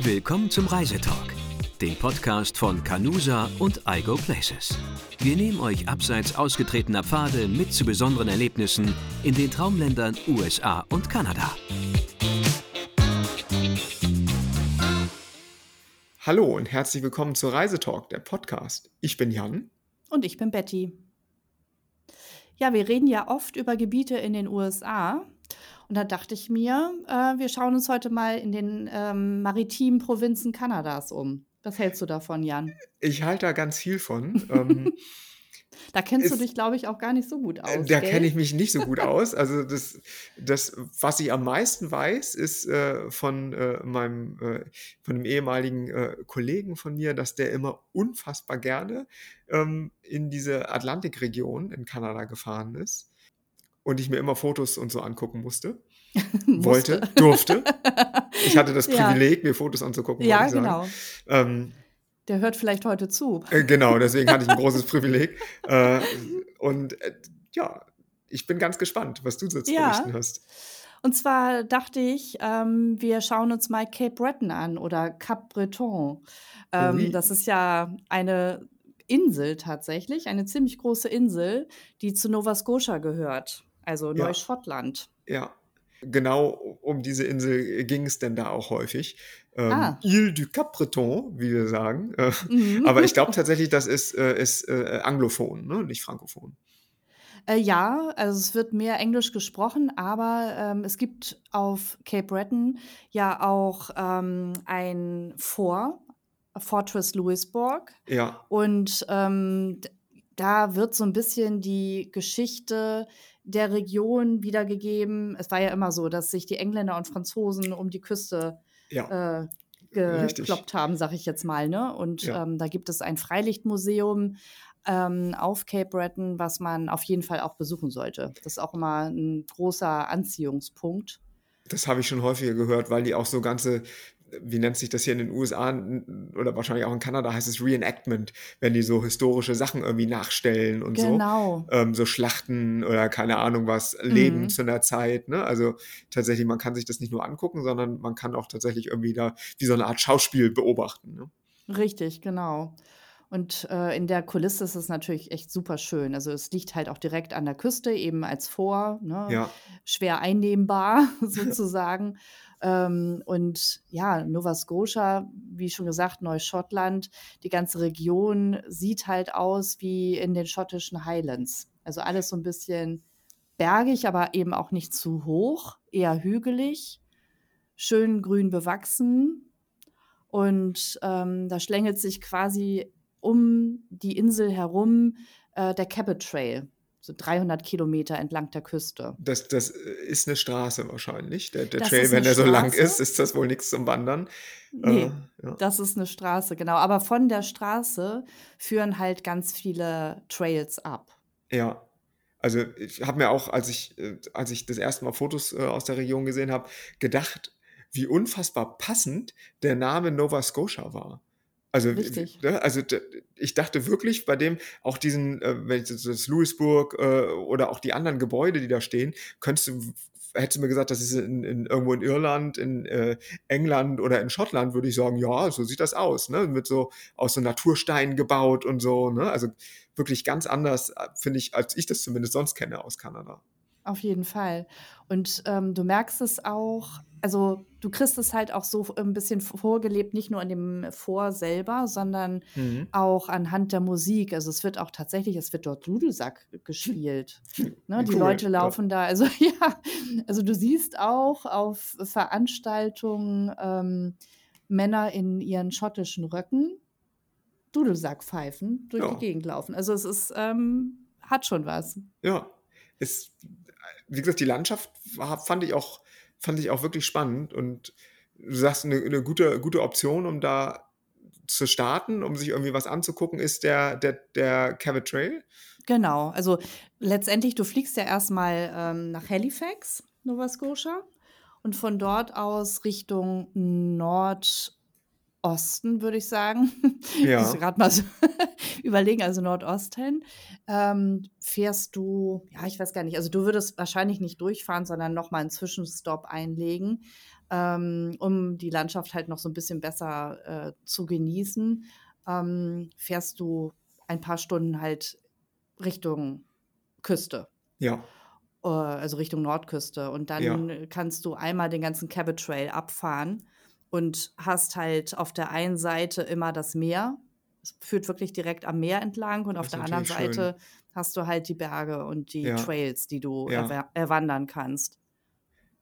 Willkommen zum Reisetalk, dem Podcast von Canusa und iGo Places. Wir nehmen euch abseits ausgetretener Pfade mit zu besonderen Erlebnissen in den Traumländern USA und Kanada. Hallo und herzlich willkommen zu Reisetalk, der Podcast. Ich bin Jan. Und ich bin Betty. Ja, wir reden ja oft über Gebiete in den USA. Und da dachte ich mir, äh, wir schauen uns heute mal in den ähm, maritimen Provinzen Kanadas um. Was hältst du davon, Jan? Ich halte da ganz viel von. ähm, da kennst du dich, glaube ich, auch gar nicht so gut aus. Da kenne ich mich nicht so gut aus. Also das, das, was ich am meisten weiß, ist äh, von äh, meinem, äh, von einem ehemaligen äh, Kollegen von mir, dass der immer unfassbar gerne ähm, in diese Atlantikregion in Kanada gefahren ist und ich mir immer Fotos und so angucken musste. wollte, durfte. Ich hatte das Privileg, ja. mir Fotos anzugucken. Ja, genau. Ähm, Der hört vielleicht heute zu. Äh, genau, deswegen hatte ich ein großes Privileg. Äh, und äh, ja, ich bin ganz gespannt, was du so zu ja. berichten hast. Und zwar dachte ich, ähm, wir schauen uns mal Cape Breton an oder Cap Breton. Ähm, oui. Das ist ja eine Insel tatsächlich, eine ziemlich große Insel, die zu Nova Scotia gehört also ja. Neuschottland. Ja, genau um diese Insel ging es denn da auch häufig. Ähm, ah. Ile du Cap-Breton, wie wir sagen. Äh, mhm. Aber ich glaube tatsächlich, das ist, äh, ist äh, anglophon, ne? nicht frankophon. Äh, ja, also es wird mehr Englisch gesprochen, aber ähm, es gibt auf Cape Breton ja auch ähm, ein Fort, Fortress Louisbourg. Ja. Und ähm, da wird so ein bisschen die Geschichte der Region wiedergegeben. Es war ja immer so, dass sich die Engländer und Franzosen um die Küste ja. äh, gekloppt haben, sag ich jetzt mal. Ne? Und ja. ähm, da gibt es ein Freilichtmuseum ähm, auf Cape Breton, was man auf jeden Fall auch besuchen sollte. Das ist auch immer ein großer Anziehungspunkt. Das habe ich schon häufiger gehört, weil die auch so ganze wie nennt sich das hier in den USA oder wahrscheinlich auch in Kanada heißt es Reenactment, wenn die so historische Sachen irgendwie nachstellen und genau. so. Ähm, so Schlachten oder keine Ahnung was, Leben mhm. zu einer Zeit. Ne? Also tatsächlich, man kann sich das nicht nur angucken, sondern man kann auch tatsächlich irgendwie da wie so eine Art Schauspiel beobachten. Ne? Richtig, genau. Und äh, in der Kulisse ist es natürlich echt super schön. Also es liegt halt auch direkt an der Küste, eben als Vor, ne? ja. schwer einnehmbar sozusagen. Ähm, und ja, Nova Scotia, wie schon gesagt, Neuschottland, die ganze Region sieht halt aus wie in den schottischen Highlands. Also alles so ein bisschen bergig, aber eben auch nicht zu hoch, eher hügelig, schön grün bewachsen. Und ähm, da schlängelt sich quasi um die Insel herum äh, der Cabot Trail so 300 Kilometer entlang der Küste. Das, das ist eine Straße wahrscheinlich. Der, der Trail, wenn der so lang ist, ist das wohl nichts zum Wandern. Nee, äh, ja. das ist eine Straße, genau. Aber von der Straße führen halt ganz viele Trails ab. Ja. Also ich habe mir auch, als ich, äh, als ich das erste Mal Fotos äh, aus der Region gesehen habe, gedacht, wie unfassbar passend der Name Nova Scotia war. Also. Ne, also ich dachte wirklich bei dem, auch diesen, äh, wenn ich das Louisburg äh, oder auch die anderen Gebäude, die da stehen, könntest du, hättest du mir gesagt, das ist in, in irgendwo in Irland, in äh, England oder in Schottland, würde ich sagen, ja, so sieht das aus, ne? Mit so aus so Natursteinen gebaut und so, ne? Also wirklich ganz anders, finde ich, als ich das zumindest sonst kenne aus Kanada. Auf jeden Fall. Und ähm, du merkst es auch, also du kriegst es halt auch so ein bisschen vorgelebt, nicht nur in dem Vor selber, sondern mhm. auch anhand der Musik. Also es wird auch tatsächlich, es wird dort Dudelsack gespielt. Ne? Die Leute laufen ja. da, also ja, also du siehst auch auf Veranstaltungen ähm, Männer in ihren schottischen Röcken Dudelsack pfeifen, durch ja. die Gegend laufen. Also es ist, ähm, hat schon was. Ja, es wie gesagt, die Landschaft fand ich auch, fand ich auch wirklich spannend. Und du sagst, eine, eine gute, gute Option, um da zu starten, um sich irgendwie was anzugucken, ist der, der, der Cabot Trail. Genau, also letztendlich, du fliegst ja erstmal ähm, nach Halifax, Nova Scotia, und von dort aus Richtung Nordosten Nordosten, würde ich sagen. Ich muss Ja. gerade mal so überlegen, also Nordosten. Ähm, fährst du, ja, ich weiß gar nicht, also du würdest wahrscheinlich nicht durchfahren, sondern nochmal einen Zwischenstopp einlegen, ähm, um die Landschaft halt noch so ein bisschen besser äh, zu genießen. Ähm, fährst du ein paar Stunden halt Richtung Küste Ja. äh, also Richtung Nordküste. Und Ja. dann kannst du einmal den ganzen Cabot Trail abfahren und hast halt auf der einen Seite immer das Meer. Es führt wirklich direkt am Meer entlang und auf Das der anderen schön. Seite hast du halt die Berge und die Ja. Trails, die du Ja. erwa- erwandern kannst.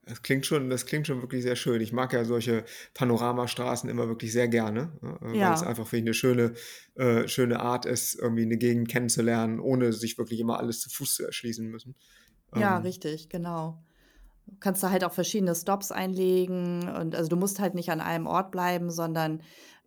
Das klingt schon, das klingt schon wirklich sehr schön. Ich mag ja solche Panoramastraßen immer wirklich sehr gerne, ne, äh, weil es Ja. einfach für eine schöne, äh, schöne Art ist, irgendwie eine Gegend kennenzulernen, ohne sich wirklich immer alles zu Fuß zu erschließen müssen. Ja, Ähm, richtig, genau. Du kannst da halt auch verschiedene Stops einlegen und also du musst halt nicht an einem Ort bleiben, sondern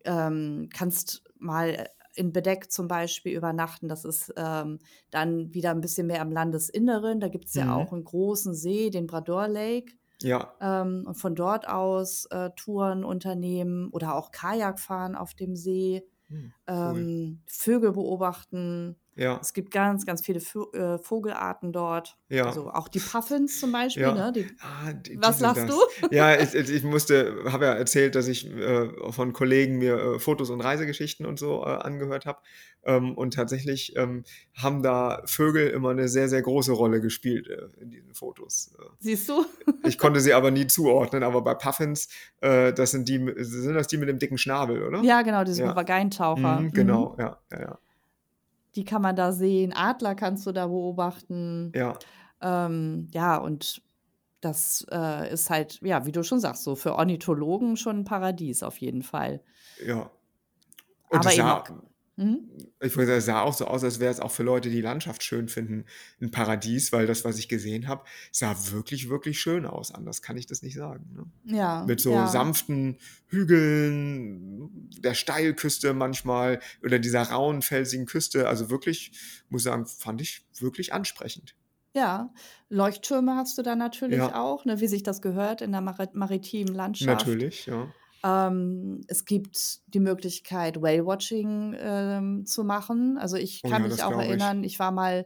ähm, kannst mal in Bedeck zum Beispiel übernachten. Das ist ähm, dann wieder ein bisschen mehr im Landesinneren. Da gibt es ja Mhm. auch einen großen See, den Brador Lake. ja, Ähm, und von dort aus äh, Touren unternehmen oder auch Kajak fahren auf dem See, hm, cool. ähm, Vögel beobachten. Ja, Es gibt ganz, ganz viele Vö äh, Vogelarten dort. ja. Also auch die Puffins zum Beispiel, Ja. ne? Die, Ah, die, was lachst das. du? Ja, ich, ich musste, habe ja erzählt, dass ich äh, von Kollegen mir äh, Fotos und Reisegeschichten und so äh, angehört habe. Ähm, und tatsächlich ähm, haben da Vögel immer eine sehr, sehr große Rolle gespielt äh, in diesen Fotos. Äh, Siehst du? Ich konnte sie aber nie zuordnen, aber bei Puffins, das sind die, sind das die mit dem dicken Schnabel, oder? Ja, genau, diese Ja. Papageientaucher. Mhm, Mhm. genau, ja, ja, ja. Die kann man da sehen. Adler kannst du da beobachten. Ja, Ähm, ja, und das äh, ist halt, ja, wie du schon sagst, so für Ornithologen schon ein Paradies auf jeden Fall. ja. Und Aber eben auch. Mhm. ich würde sagen, es sah auch so aus, als wäre es auch für Leute, die Landschaft schön finden, ein Paradies, weil das, was ich gesehen habe, sah wirklich, wirklich schön aus. Anders kann ich das nicht sagen. Ne? Ja, Mit so ja. sanften Hügeln, der Steilküste manchmal oder dieser rauen, felsigen Küste. Also wirklich, muss sagen, fand ich wirklich ansprechend. Ja, Leuchttürme hast du da natürlich Ja. auch, ne, wie sich das gehört in der Mari maritimen Landschaft. Natürlich, ja. Ähm, es gibt die Möglichkeit, Whale-Watching ähm, zu machen. Also ich Oh kann ja, mich auch glaube ich. erinnern, ich war mal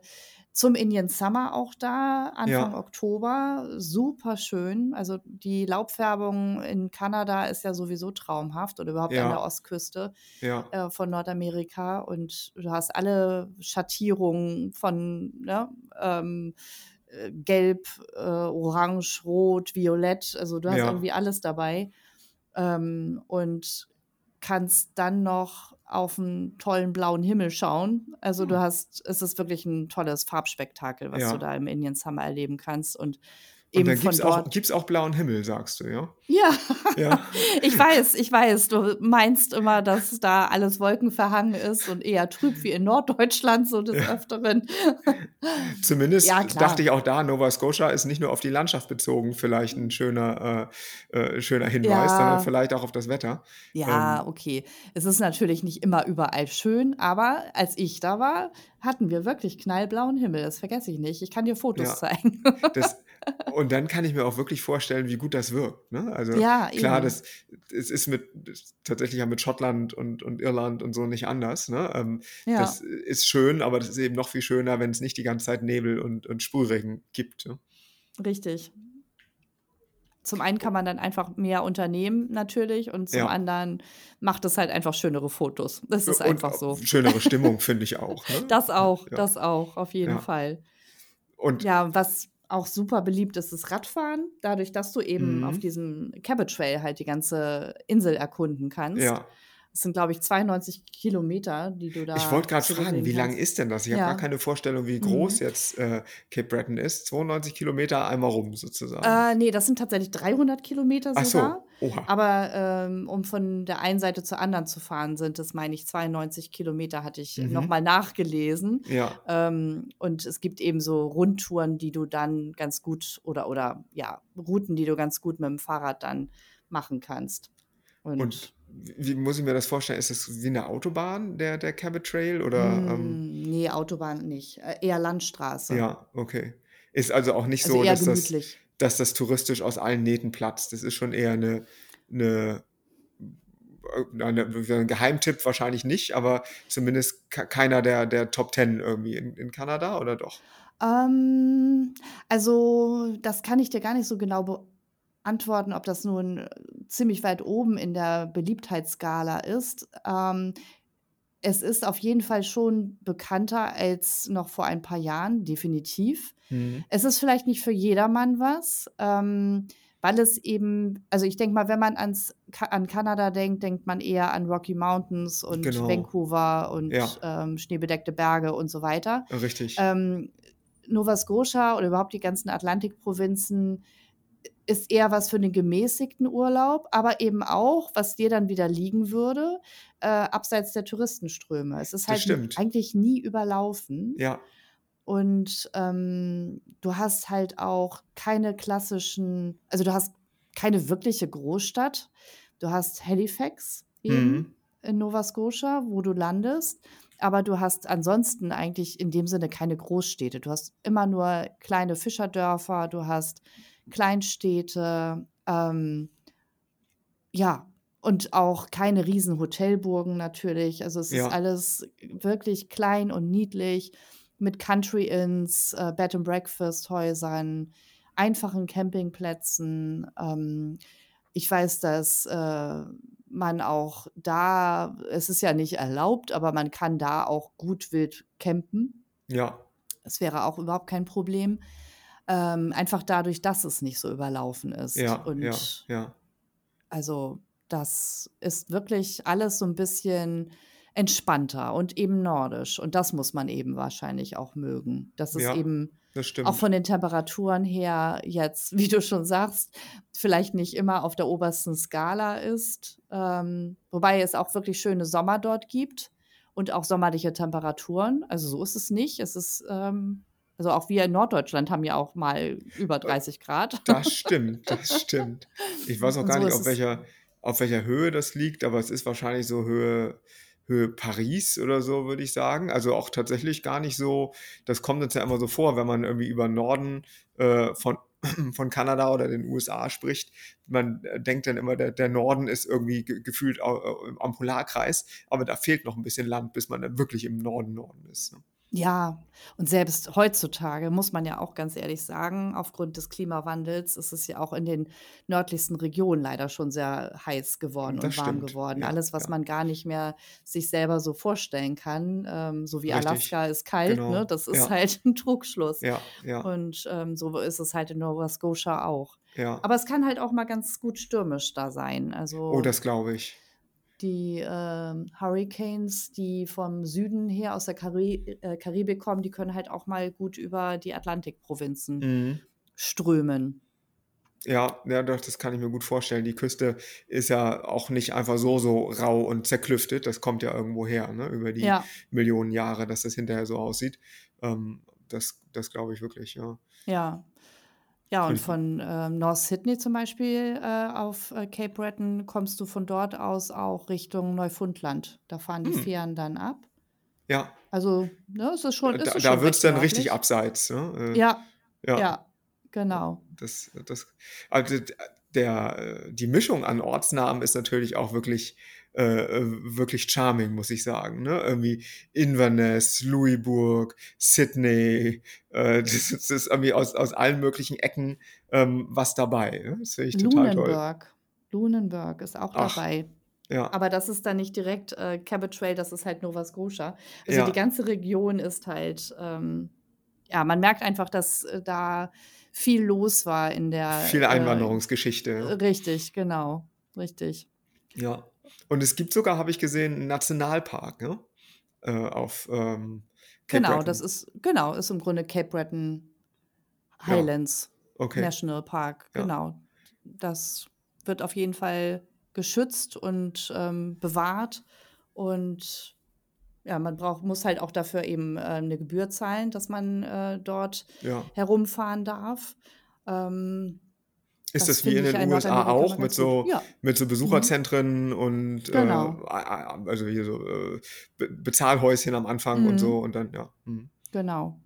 zum Indian Summer auch da, Anfang Ja, Oktober. Super schön. Also die Laubfärbung in Kanada ist ja sowieso traumhaft oder überhaupt an der ja, Ostküste ja, äh, von Nordamerika. Und du hast alle Schattierungen von ne, ähm, äh, Gelb, äh, Orange, Rot, Violett. Also du hast ja, irgendwie alles dabei ähm, und kannst dann noch auf einen tollen blauen Himmel schauen. Also du Hm. hast, es ist wirklich ein tolles Farbspektakel, was du ja. da im Indian Summer erleben kannst und Und eben dann von gibt es auch, gibt's auch blauen Himmel, sagst du, ja? Ja, Ja, ich weiß, ich weiß, du meinst immer, dass da alles wolkenverhangen ist und eher trüb wie in Norddeutschland so des ja. Öfteren. Zumindest Ja, dachte ich auch da, Nova Scotia ist nicht nur auf die Landschaft bezogen, vielleicht ein schöner, äh, äh, schöner Hinweis, sondern vielleicht auch auf das Wetter. ja, Ähm, okay. Es ist natürlich nicht immer überall schön, aber als ich da war, hatten wir wirklich knallblauen Himmel. Das vergesse ich nicht. Ich kann dir Fotos ja, zeigen. das, und dann kann ich mir auch wirklich vorstellen, wie gut das wirkt. Ne? Also Ja, klar, eben. das, es ist mit das, tatsächlich ja mit Schottland und, und Irland und so nicht anders. Ne? Ähm, das Ja, ist schön, aber das ist eben noch viel schöner, wenn es nicht die ganze Zeit Nebel und, und Sprühregen gibt. Ne? richtig. Zum einen kann man dann einfach mehr unternehmen natürlich und zum Ja. anderen macht es halt einfach schönere Fotos. Das ist Und einfach so. schönere Stimmung, finde ich auch. Ne? Das auch, Ja, das auch, auf jeden ja. Fall. Und Ja, was auch super beliebt ist, ist Radfahren. Dadurch, dass du eben auf mhm, diesem Cabot Trail halt die ganze Insel erkunden kannst. ja. Es sind, glaube ich, 92 Kilometer, die du Ich da wollte gerade fragen, wie lang ist denn das? Ich habe gar Ja. keine Vorstellung, wie groß Mhm. jetzt äh, Cape Breton ist. 92 Kilometer einmal rum sozusagen. Äh, nee, das sind tatsächlich 300 Kilometer Ach sogar. so, oha. Aber ähm, um von der einen Seite zur anderen zu fahren, sind es, meine ich, 92 Kilometer, hatte ich Mhm. nochmal nachgelesen. Ja, Ähm, und es gibt eben so Rundtouren, die du dann ganz gut oder, oder ja, Routen, die du ganz gut mit dem Fahrrad dann machen kannst. und Und wie muss ich mir das vorstellen? Ist das wie eine Autobahn, der, der Cabot Trail? Oder, ähm, mm, nee, Autobahn nicht. Äh, eher Landstraße. ja, okay. Ist also auch nicht Also so, dass das, dass das touristisch aus allen Nähten platzt. Das ist schon eher eine, eine äh, ein Geheimtipp wahrscheinlich nicht, aber zumindest keiner der, der Top Ten irgendwie in, in Kanada oder doch? Ähm, also, das kann ich dir gar nicht so genau beantworten, ob das nun äh, ziemlich weit oben in der Beliebtheitsskala ist. Ähm, es ist auf jeden Fall schon bekannter als noch vor ein paar Jahren, definitiv. Mhm. Es ist vielleicht nicht für jedermann was, ähm, weil es eben, also ich denke mal, wenn man ans, an Kanada denkt, denkt man eher an Rocky Mountains und Genau. Vancouver und Ja. ähm, schneebedeckte Berge und so weiter. Richtig. Ähm, Nova Scotia oder überhaupt die ganzen Atlantikprovinzen ist eher was für den gemäßigten Urlaub, aber eben auch, was dir dann wieder liegen würde, äh, abseits der Touristenströme. Es ist halt stimmt. eigentlich nie überlaufen. Ja, Und ähm, du hast halt auch keine klassischen, also du hast keine wirkliche Großstadt. Du hast Halifax eben Mhm. in Nova Scotia, wo du landest. Aber du hast ansonsten eigentlich in dem Sinne keine Großstädte. Du hast immer nur kleine Fischerdörfer, du hast Kleinstädte, ähm, ja, und auch keine riesen Hotelburgen natürlich. Also es ist Ja. alles wirklich klein und niedlich mit Country Inns, äh, Bed and Breakfast Häusern, einfachen Campingplätzen. Ähm, ich weiß, dass äh, man auch da, es ist ja nicht erlaubt, aber man kann da auch gut wild campen. ja, Es wäre auch überhaupt kein Problem. Ähm, einfach dadurch, dass es nicht so überlaufen ist. ja, Und ja, ja. also das ist wirklich alles so ein bisschen entspannter und eben nordisch. Und das muss man eben wahrscheinlich auch mögen. Dass es Ja, eben das auch von den Temperaturen her jetzt, wie du schon sagst, vielleicht nicht immer auf der obersten Skala ist. Ähm, wobei es auch wirklich schöne Sommer dort gibt und auch sommerliche Temperaturen. Also so ist es nicht. Es ist, ähm, also auch wir in Norddeutschland haben ja auch mal über 30 Grad. Das stimmt, das stimmt. Ich weiß auch gar so nicht, auf welcher, auf welcher Höhe das liegt, aber es ist wahrscheinlich so Höhe, Höhe Paris oder so, würde ich sagen. Also auch tatsächlich gar nicht so, das kommt uns ja immer so vor, wenn man irgendwie über Norden äh, von, von Kanada oder den USA spricht. Man äh, denkt dann immer, der, der Norden ist irgendwie ge gefühlt am Polarkreis, aber da fehlt noch ein bisschen Land, bis man dann wirklich im Norden Norden ist. Ne? Ja, und selbst heutzutage muss man ja auch ganz ehrlich sagen, aufgrund des Klimawandels ist es ja auch in den nördlichsten Regionen leider schon sehr heiß geworden Das und warm stimmt. geworden. Ja, Alles, was ja. man gar nicht mehr sich selber so vorstellen kann, ähm, so wie Richtig. Alaska ist kalt, ne? Genau. Das ist Ja, halt ein Trugschluss. ja, ja, Und ähm, so ist es halt in Nova Scotia auch. ja. Aber es kann halt auch mal ganz gut stürmisch da sein. Oh, Also das glaube ich. Die ähm, Hurricanes, die vom Süden her aus der Kari äh, Karibik kommen, die können halt auch mal gut über die Atlantikprovinzen Mhm. strömen. Ja, ja, doch, das kann ich mir gut vorstellen. Die Küste ist ja auch nicht einfach so, so rau und zerklüftet. Das kommt ja irgendwo her, ne? Über die Ja, Millionen Jahre, dass das hinterher so aussieht. Ähm, das das glaube ich wirklich, ja. ja. Ja, und von ähm, North Sydney zum Beispiel äh, auf äh, Cape Breton kommst du von dort aus auch Richtung Neufundland. Da fahren die Hm. Fähren dann ab. Ja, Also, ne, es ist schon, da, ist da schon wird es dann richtig abseits, ne? Äh, Ja, ja, ja, genau. das, das, also der, äh, die Mischung an Ortsnamen ist natürlich auch wirklich, äh, äh, wirklich charming, muss ich sagen. Ne? Irgendwie Inverness, Louisbourg, Sydney, äh, das, ist- das ist irgendwie aus, aus allen möglichen Ecken ähm, was dabei. Ne? Das finde ich total toll. Lunenburg. Lunenburg ist auch Ach, dabei. ja, Aber das ist dann nicht direkt äh, Cabot Trail, das ist halt Nova Scotia. Also die ja, ganze Region ist halt, ähm, ja, man merkt einfach, dass äh, da viel los war in der, viel äh, Einwanderungsgeschichte. Ja. richtig, genau, richtig. ja. Und es gibt sogar, habe ich gesehen, einen Nationalpark ne? äh, auf ähm, Cape Genau, das Breton. ist, genau, ist im Grunde Cape Breton Ja, Highlands okay. National Park, Ja, genau. Das wird auf jeden Fall geschützt und ähm, bewahrt und ja, man braucht, muss halt auch dafür eben äh, eine Gebühr zahlen, dass man äh, dort ja. herumfahren darf. Ähm, Ist das das wie in den USA auch mit so, Ja, mit so mhm. Besucherzentren und äh, genau, also hier so äh, Be Bezahlhäuschen am Anfang und mhm. so und dann, ja. Mhm. genau.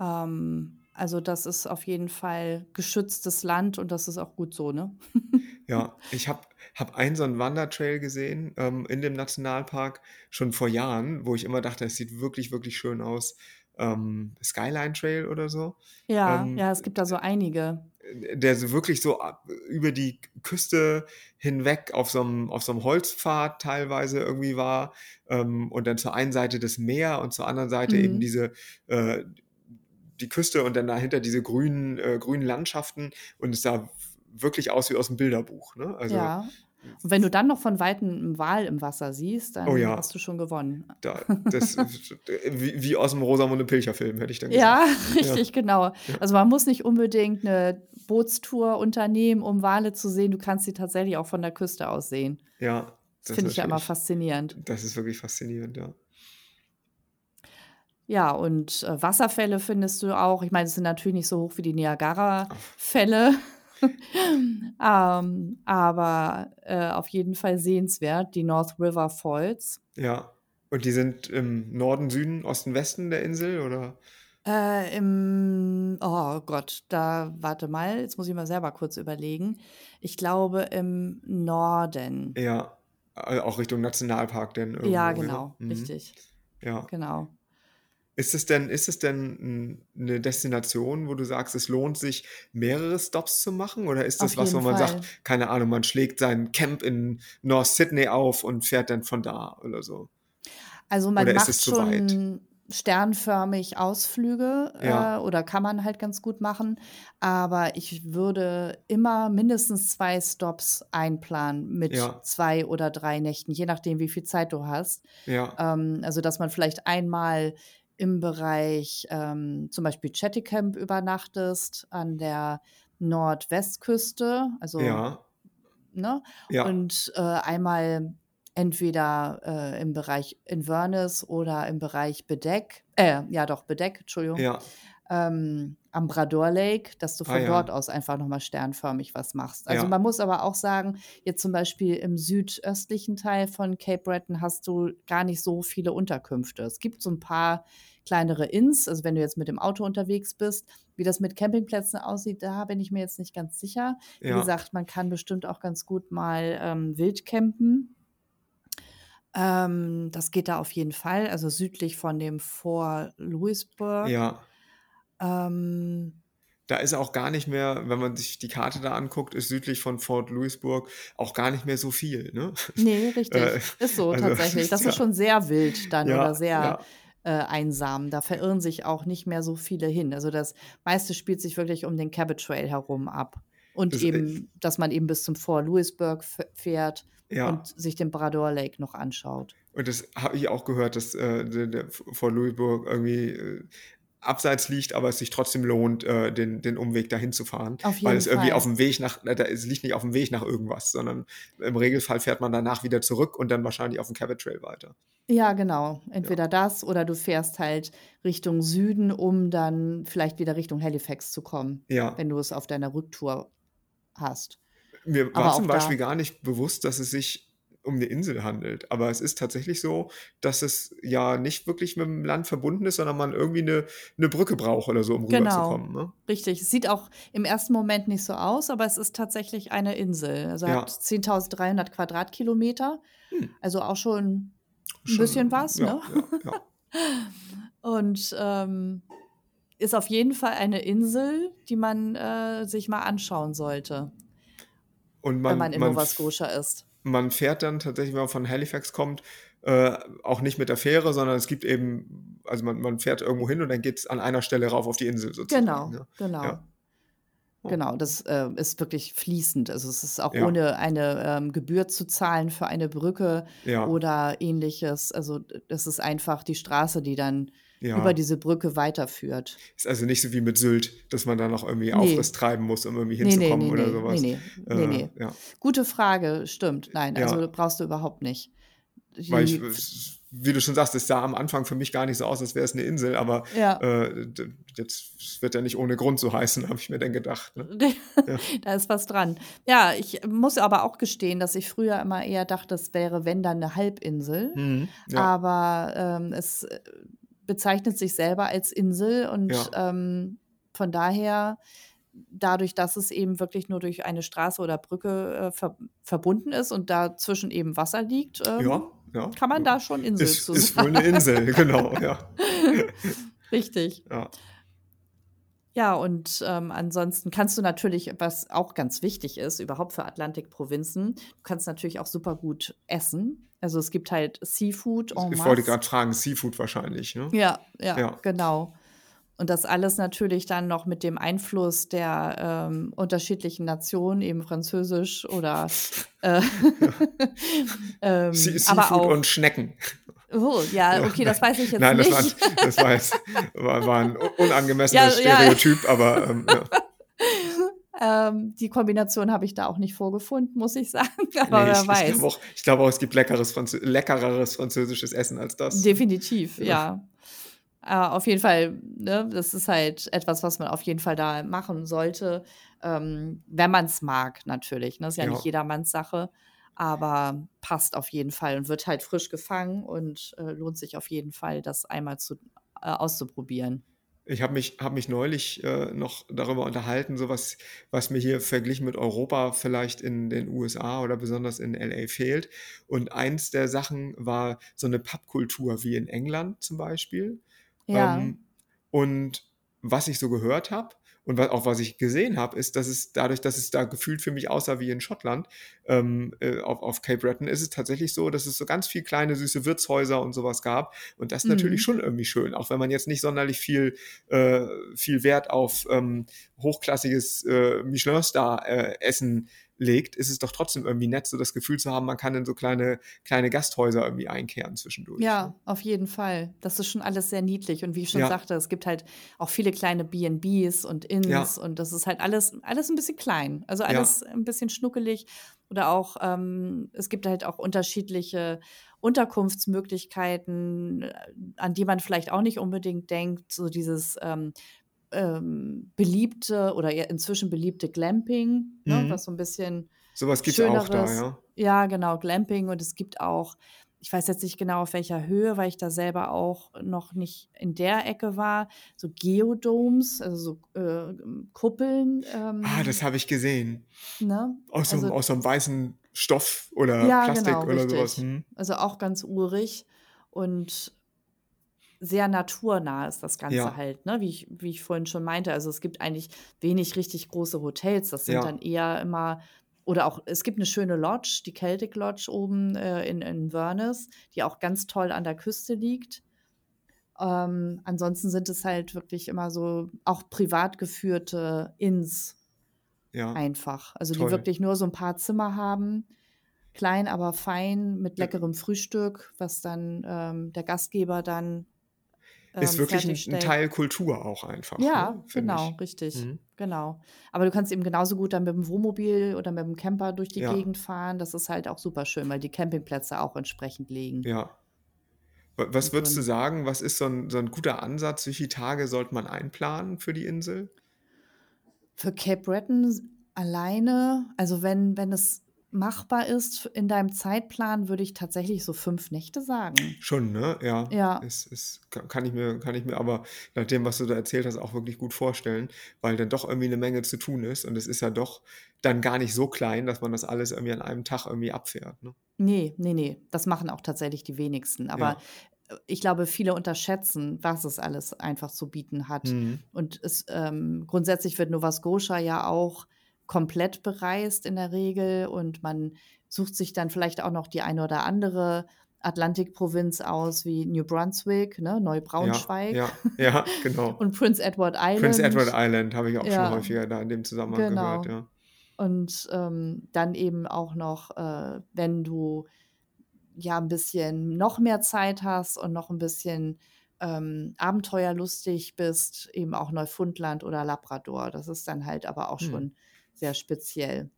Ähm, also das ist auf jeden Fall geschütztes Land und das ist auch gut so, ne? Ja, ich habe habe einen so 'n Wandertrail gesehen, ähm, in dem Nationalpark schon vor Jahren, wo ich immer dachte, es sieht wirklich, wirklich schön aus. Ähm, Skyline Trail oder so. Ja, Ähm, ja, es gibt da so einige. Äh, der so wirklich so ab über die Küste hinweg auf so 'nem auf so 'nem Holzpfad teilweise irgendwie war, ähm, und dann zur einen Seite das Meer und zur anderen Seite eben Mhm. diese, äh die Küste und dann dahinter diese grünen äh, grünen Landschaften und es sah wirklich aus wie aus'm Bilderbuch, ne? Also, Ja. Und wenn du dann noch von Weitem 'n Wal im Wasser siehst, Oh dann ja. hast du schon gewonnen. Da das wie wie aus'm Rosamunde Pilcher-Film, hätte ich dann gesagt. Ja. richtig, genau. Ja. Also, man muss nicht unbedingt 'ne Bootstour unternehmen, um Wale zu sehen. Du kannst sie tatsächlich auch von der Küste aus sehen. Ja, Das das finde ich ja immer faszinierend. das ist wirklich faszinierend, ja. Ja, und, äh, Wasserfälle findest du auch. Ich meine, es sind natürlich nicht so hoch wie die. Niagarafälle, ähm, aber, äh, auf jeden Fall sehenswert, die North River Falls. Ja. Und die sind im Norden, Süden, Osten, Westen der Insel, oder? Äh, im oh Gott, da warte mal, jetzt muss ich mal selber kurz überlegen. Ich glaube im Norden. Ja, a auch Richtung Nationalpark dann Ja, irgendwo rüber? genau, Mhm. richtig. Ja. Genau. Ist es denn ist es denn 'n 'ne Destination, wo du sagst, es lohnt sich, mehrere Stops zu machen? Oder ist Auf das was, wo man Fall. sagt, keine Ahnung, man schlägt sein Camp in North Sydney auf und fährt dann von da oder so? Also, man Oder macht schon sternförmig Ausflüge, Ja. äh, oder kann man halt ganz gut machen. Aber ich würde immer mindestens 2 Stops einplanen mit Ja. 2 oder 3 Nächten, je nachdem, wie viel Zeit du hast. Ja. Ähm, also, dass man vielleicht einmal im Bereich, ähm, zum Beispiel Chattycamp übernachtest an der Nordwestküste, also Ja. ne? Ja. Und, äh, einmal entweder, äh, im Bereich Inverness oder im Bereich Bedeck äh, ja doch, Bedeck, Entschuldigung, Ja. ähm, am Brador Lake, dass du Ah von dort ja. aus einfach noch mal sternförmig was machst. Also, Ja. man muss aber auch sagen, jetzt zum Beispiel im südöstlichen Teil von Cape Breton hast du gar nicht so viele Unterkünfte. Es gibt so 'n paar kleinere Inns, also, wenn du jetzt mit dem Auto unterwegs bist. Wie das mit Campingplätzen aussieht, da bin ich mir jetzt nicht ganz sicher. Wie Ja. gesagt, man kann bestimmt auch ganz gut mal, ähm, wild campen. Ähm, das geht da auf jeden Fall, also, südlich von dem Fort Louisbourg. Ja. Ähm Da ist auch gar nicht mehr wenn man sich die Karte da anguckt, ist südlich von Fort Louisbourg auch gar nicht mehr so viel, ne? Ne, richtig. Äh, Ist so also, tatsächlich. Das ja. ist schon sehr wild dann Ja, oder sehr, ja. Äh, einsam. Da verirren sich auch nicht mehr so viele hin. Also, das meiste spielt sich wirklich um den Cabot Trail herum ab. Und Das, äh eben, dass man eben bis zum Fort Louisbourg f fährt Ja. und sich den Brador Lake noch anschaut. Und das habe ich auch gehört, dass, äh, der der Fort Louisbourg irgendwie, äh, abseits liegt, aber es sich trotzdem lohnt, äh, den den Umweg dahin zu fahren, Auf weil es irgendwie Fall. auf'm Weg nach äh, es liegt nicht auf'm Weg nach irgendwas, sondern im Regelfall fährt man danach wieder zurück und dann wahrscheinlich auf 'n Cabot Trail weiter. Ja, genau. Ja. Entweder das oder du fährst halt Richtung Süden, um dann vielleicht wieder Richtung Halifax zu kommen, Ja. wenn du es auf deiner Rücktour hast. Mir war zum Beispiel gar nicht bewusst, dass es sich um 'ne Insel handelt. Aber es ist tatsächlich so, dass es ja nicht wirklich mit'm Land verbunden ist, sondern man irgendwie 'ne 'ne Brücke braucht oder so, um Genau, rüberzukommen, ne? richtig. Es sieht auch im ersten Moment nicht so aus, aber es ist tatsächlich eine Insel. Also, Ja. hat 10.300 Quadratkilometer, Hm. also auch schon 'n Schon bisschen was, ja, ne? ja. Und, ähm, ist auf jeden Fall eine Insel, die man, äh, sich mal anschauen sollte Und wenn man man in man Nova Scotia ist. Man fährt dann tatsächlich, wenn man von Halifax kommt, äh, auch nicht mit der Fähre, sondern es gibt eben also, man man fährt irgendwo hin und dann geht's an einer Stelle rauf auf die Insel sozusagen, Genau, ne? genau. Ja. Oh. Genau, das, äh, ist wirklich fließend. Also, es ist auch Ja. ohne eine, ähm, Gebühr zu zahlen für eine Brücke Ja. oder Ähnliches. Also, das ist einfach die Straße, die dann über Ja. diese Brücke weiterführt. Ist also nicht so wie mit Sylt, dass man da noch irgendwie Ne. Aufriss treiben muss, um irgendwie hinzukommen ne, oder ne, so ne, was. ne, ne, Äh, ne. ja. Gute Frage, stimmt. Nein, also, Ja. brauchst du überhaupt nicht. Weil ich Die f s wie du schon sagst, es sah am Anfang für mich gar nicht so aus, als wäre es 'ne Insel, aber, Ja. äh, jetzt wird ja nicht ohne Grund so heißen, habe ich mir dann gedacht, ne? Ja. Da ist was dran. Ja, ich muss aber auch gestehen, dass ich früher immer eher dachte, es wäre, wenn dann 'ne Halbinsel. Mhm, ja. Aber, ähm, es, bezeichnet sich selber als Insel und, Ja. ähm, von daher, dadurch, dass es eben wirklich nur durch eine Straße oder Brücke äh, ver verbunden ist und dazwischen eben Wasser liegt, ähm, Ja, ja. kann man da schon Insel Ist, zu ist wohl sagen. eine Insel, genau, ja. Richtig. Ja. Ja, und ähm, ansonsten kannst du natürlich, was auch ganz wichtig ist, überhaupt für Atlantikprovinzen, du kannst natürlich auch super gut essen. Also es gibt halt Seafood Ich wollte gerade fragen, Seafood wahrscheinlich, ne? Ja, ja, Ja. genau. Und das alles natürlich dann noch mit dem Einfluss der ähm, unterschiedlichen Nationen, eben Französisch oder äh, ähm, Se aber Seafood auch. und Schnecken. Oh, ja, Ja, okay, das weiß ich jetzt Nein, das war, nicht. das war, jetzt, war, war ein Ja, unangemessenes ja, Stereotyp, aber ähm, ja. ähm, die Kombination habe ich da auch nicht vorgefunden, muss ich sagen. Aber Nee, wer ich, ich weiß. glaube auch, ich glaube auch, es gibt leckeres Franzö leckereres französisches Essen als das. Definitiv, Ja. ja. Äh, auf jeden Fall, ne, das ist halt etwas, was man auf jeden Fall da machen sollte, ähm, wenn man es mag, natürlich. Ne? Ist ja Ja. nicht jedermanns Sache, aber passt auf jeden Fall und wird halt frisch gefangen und äh, lohnt sich auf jeden Fall, das einmal zu, äh, auszuprobieren. Ich habe mich, hab mich neulich äh, noch darüber unterhalten, so was, was mir hier verglichen mit Europa vielleicht in den USA oder besonders in LA fehlt. Und eins der Sachen war so eine Pubkultur wie in England zum Beispiel. Ja, Ähm, und was ich so gehört habe und wa auch was ich gesehen habe, ist, dass es dadurch, dass es da gefühlt für mich aussah wie in Schottland, ähm, äh, auf, auf Cape Breton, ist es tatsächlich so, dass es so ganz viel kleine süße Wirtshäuser und sowas gab. Und das ist natürlich mhm. schon irgendwie schön, auch wenn man jetzt nicht sonderlich viel, äh, viel Wert auf ähm, hochklassiges äh, Michelin-Star-Essen legt, ist es doch trotzdem irgendwie nett, so das Gefühl zu haben, man kann in so kleine, kleine Gasthäuser irgendwie einkehren zwischendurch. Ne? Ja, auf jeden Fall. Das ist schon alles sehr niedlich. Und wie ich schon Ja, sagte, es gibt halt auch viele kleine B&Bs und ja, Inns und das ist halt alles, alles ein bisschen klein. Also ja, alles ein bisschen schnuckelig. Oder auch, ähm, es gibt halt auch unterschiedliche Unterkunftsmöglichkeiten, äh, an die man vielleicht auch nicht unbedingt denkt. So dieses ähm, ähm, beliebte oder inzwischen beliebte Glamping, ne, Mhm. was so ein bisschen Sowas gibt es auch da, ja. ja, genau, Glamping. Und es gibt auch, ich weiß jetzt nicht genau auf welcher Höhe, weil ich da selber auch noch nicht in der Ecke war, so Geodomes, also so äh, Kuppeln. Ah, das Ähm, habe ich gesehen. ne? Aus so, einem- Also aus so einem weißen Stoff oder ja, Plastik genau, oder sowas. richtig. Hm. Also auch ganz urig und sehr naturnah ist das Ganze Ja, halt, ne? Wie ich, wie ich vorhin schon meinte. Also es gibt eigentlich wenig richtig große Hotels. Das sind dann ja, eher immer, oder auch, es gibt eine schöne Lodge, die Celtic Lodge oben äh, in, in Inverness, die auch ganz toll an der Küste liegt. Ähm, ansonsten sind es halt wirklich immer so auch privat geführte Inns ja, einfach. Also die toll. wirklich nur so ein paar Zimmer haben, klein, aber fein, mit leckerem Frühstück, was dann ähm, der Gastgeber dann Ist ähm, wirklich ein, ein. Teil Kultur auch einfach, Ja, ne? genau, ich. richtig. Mhm. Genau. Aber du kannst eben genauso gut dann mit dem Wohnmobil oder mit dem Camper durch die Ja, Gegend fahren. Das ist halt auch super schön, weil die Campingplätze auch entsprechend liegen. ja. Wa- Was würdest du sagen, was ist so ein, so ein guter Ansatz? Wie viele Tage sollte man einplanen für die Insel? für Cape Breton alleine, also wenn, wenn es machbar ist in deinem Zeitplan, würde ich tatsächlich so fünf Nächte sagen. Schon, ne? Ja, Ja, es, es ka- kann ich mir, kann ich mir aber nach dem, was du da erzählt hast, auch wirklich gut vorstellen, weil dann doch irgendwie eine Menge zu tun ist und es ist ja doch dann gar nicht so klein, dass man das alles irgendwie an einem Tag irgendwie abfährt, ne? nee, nee, nee, das machen auch tatsächlich die wenigsten. Aber Ja. äh, ich glaube, viele unterschätzen, was es alles einfach zu bieten hat. Mhm. Und es, ähm, grundsätzlich wird Nova Scotia ja auch komplett bereist in der Regel und man sucht sich dann vielleicht auch noch die eine oder andere Atlantikprovinz aus, wie New Brunswick, ne, Ja, Neubraunschweig ja, ja, genau. und Prince Edward Prince Edward Island. Island habe ich auch schon Ja, häufiger da in dem Zusammenhang gehört, genau. ja. Und ähm, dann eben auch noch, äh, wenn du ja ein bisschen noch mehr Zeit hast und noch ein bisschen ähm, abenteuerlustig bist, eben auch Neufundland oder Labrador. Das ist dann halt aber auch Hm. schon sehr speziell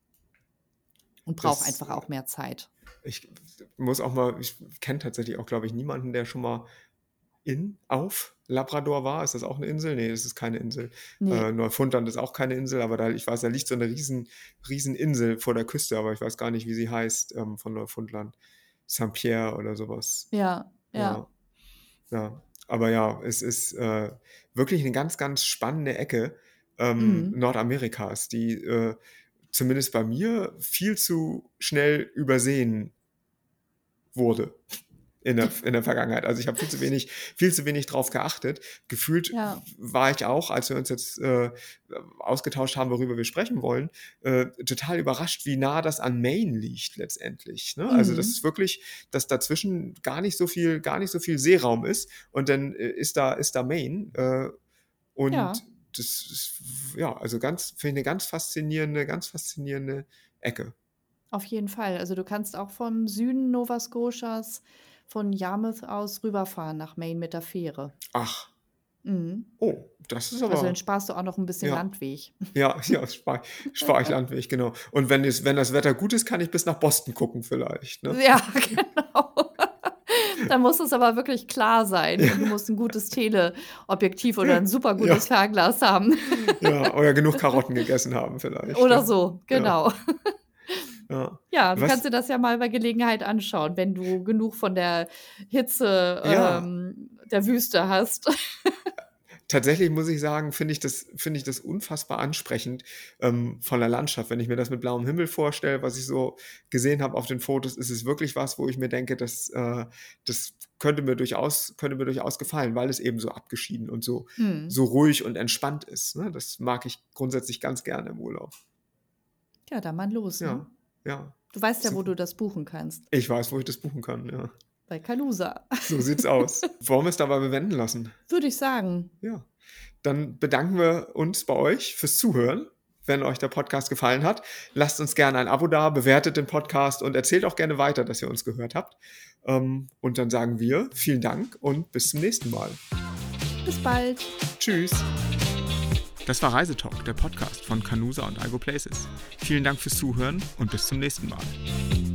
und braucht Das, einfach auch mehr Zeit. ich muss auch mal, ich kenne tatsächlich auch, glaube ich, niemanden, der schon mal in, auf Labrador war. Ist das auch eine Insel? Nee, das ist keine Insel. Nee, Äh, Neufundland ist auch keine Insel, aber da, ich weiß, da liegt so eine riesen, riesen Insel vor der Küste, aber ich weiß gar nicht, wie sie heißt, ähm, von Neufundland. St. Pierre oder sowas. ja, ja, Ja, ja. Aber ja, es ist äh, wirklich eine ganz, ganz spannende Ecke. Ähm, Mhm. Nordamerikas, die äh, zumindest bei mir viel zu schnell übersehen wurde in der, in der Vergangenheit. Also ich habe viel zu wenig, viel zu wenig drauf geachtet. Gefühlt Ja. war ich auch, als wir uns jetzt äh, ausgetauscht haben, worüber wir sprechen wollen, äh, total überrascht, wie nah das an Maine liegt letztendlich. Ne? Also das Mhm. ist wirklich, dass dazwischen gar nicht so viel, gar nicht so viel Seeraum ist und dann äh, ist da, ist da Maine äh, und Ja. Das ist, ja, also ganz, finde ich eine ganz faszinierende, ganz faszinierende Ecke. Auf jeden Fall. Also du kannst auch vom Süden Nova Scotias von Yarmouth aus rüberfahren nach Maine mit der Fähre. Ach, Mhm. oh, das ist Also aber. dann sparst du auch noch ein bisschen Ja. Landweg. Ja, ja, spare spar ich Landweg, genau. Und wenn, es, wenn das Wetter gut ist, kann ich bis nach Boston gucken vielleicht. Ne? Ja, genau. Dann muss es aber wirklich klar sein. Und Du musst ein gutes Teleobjektiv oder ein super gutes Fernglas haben. Ja, oder genug Karotten gegessen haben vielleicht. Oder ne? so, genau. Ja. Ja, du Was- kannst dir das ja mal bei Gelegenheit anschauen, wenn du genug von der Hitze Ja. ähm, der Wüste hast. Tatsächlich muss ich sagen, finde ich, das, finde ich das unfassbar ansprechend ähm, von der Landschaft. Wenn ich mir das mit blauem Himmel vorstelle, was ich so gesehen habe auf den Fotos, ist es wirklich was, wo ich mir denke, das, äh, das könnte, mir durchaus, könnte mir durchaus gefallen, weil es eben so abgeschieden und so, Hm. so ruhig und entspannt ist. Ne? Das mag ich grundsätzlich ganz gerne im Urlaub. Ja, dann mal los. Ja, Ne? ja. Du weißt ja, wo du das buchen kannst. Ich weiß, wo ich das buchen kann, ja. Bei Canusa. So sieht's aus. Wollen wir es dabei bewenden lassen? Würde ich sagen. Ja. Dann bedanken wir uns bei euch fürs Zuhören. Wenn euch der Podcast gefallen hat, lasst uns gerne ein Abo da, bewertet den Podcast und erzählt auch gerne weiter, dass ihr uns gehört habt. Ähm, Und dann sagen wir vielen Dank und bis zum nächsten Mal. Bis bald. Tschüss. Das war Reisetalk, der Podcast von Canusa und Algo Places. Vielen Dank fürs Zuhören und bis zum nächsten Mal.